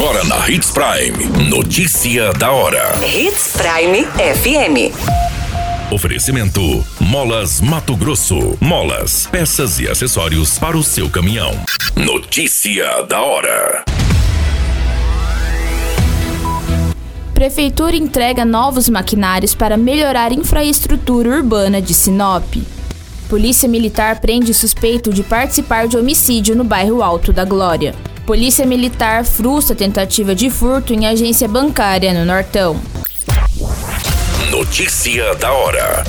Agora na Hits Prime. Notícia da hora. Hits Prime FM. Oferecimento: Molas Mato Grosso. Molas, peças e acessórios para o seu caminhão. Notícia da hora. Prefeitura entrega novos maquinários para melhorar infraestrutura urbana de Sinop. Polícia Militar prende suspeito de participar de homicídio no bairro Alto da Glória. Polícia Militar frustra tentativa de furto em agência bancária no Nortão. Notícia da hora.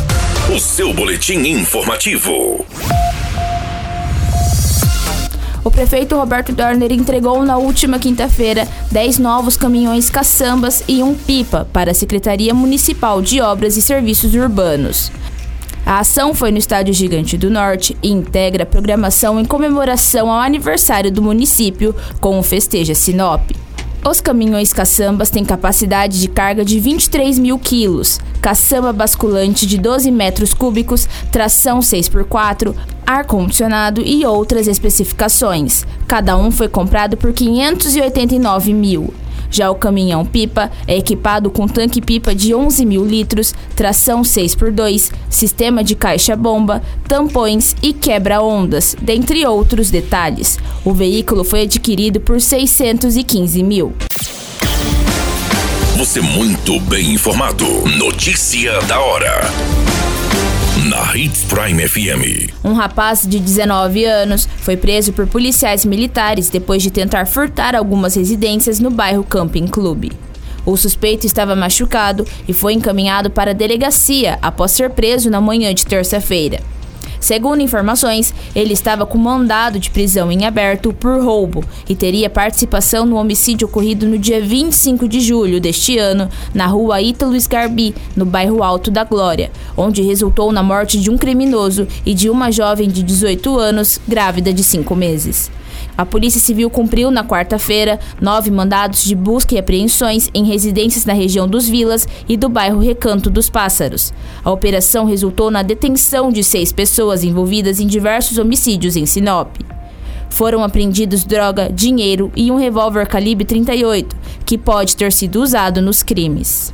O seu boletim informativo. O prefeito Roberto Dorner entregou na última quinta-feira 10 novos caminhões caçambas e um pipa para a Secretaria Municipal de Obras e Serviços Urbanos. A ação foi no Estádio Gigante do Norte e integra a programação em comemoração ao aniversário do município com o Festeja Sinop. Os caminhões caçambas têm capacidade de carga de 23 mil quilos, caçamba basculante de 12 metros cúbicos, tração 6x4, ar-condicionado e outras especificações. Cada um foi comprado por 589 mil. Já o caminhão pipa é equipado com tanque-pipa de 11 mil litros, tração 6x2, sistema de caixa-bomba, tampões e quebra-ondas, dentre outros detalhes. O veículo foi adquirido por 615 mil. Você muito bem informado. Notícia da hora na Hits Prime FM. Um rapaz de 19 anos foi preso por policiais militares depois de tentar furtar algumas residências no bairro Camping Clube. O suspeito estava machucado e foi encaminhado para a delegacia após ser preso na manhã de terça-feira. Segundo informações, ele estava com mandado de prisão em aberto por roubo e teria participação no homicídio ocorrido no dia 25 de julho deste ano, na rua Ítalo Scarbi, no bairro Alto da Glória, onde resultou na morte de um criminoso e de uma jovem de 18 anos, grávida de 5 meses. A Polícia Civil cumpriu na quarta-feira nove mandados de busca e apreensões em residências na região dos Vilas e do bairro Recanto dos Pássaros. A operação resultou na detenção de seis pessoas envolvidas em diversos homicídios em Sinop. Foram apreendidos droga, dinheiro e um revólver calibre 38, que pode ter sido usado nos crimes.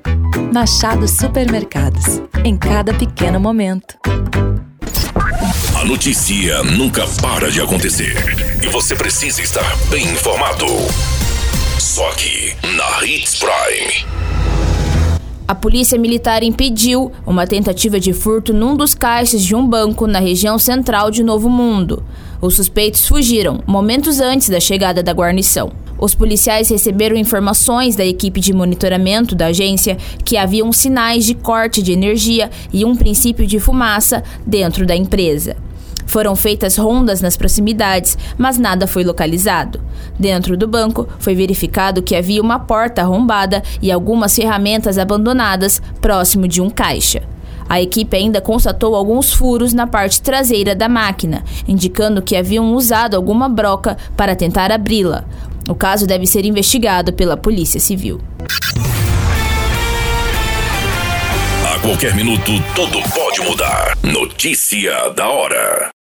Machado Supermercados. Em cada pequeno momento. A notícia nunca para de acontecer. E você precisa estar bem informado. Só aqui, na Hits Prime. A polícia militar impediu uma tentativa de furto num dos caixas de um banco na região central de Novo Mundo. Os suspeitos fugiram momentos antes da chegada da guarnição. Os policiais receberam informações da equipe de monitoramento da agência que haviam sinais de corte de energia e um princípio de fumaça dentro da empresa. Foram feitas rondas nas proximidades, mas nada foi localizado. Dentro do banco, foi verificado que havia uma porta arrombada e algumas ferramentas abandonadas próximo de um caixa. A equipe ainda constatou alguns furos na parte traseira da máquina, indicando que haviam usado alguma broca para tentar abri-la. O caso deve ser investigado pela Polícia Civil. A qualquer minuto, tudo pode mudar. Notícia da hora.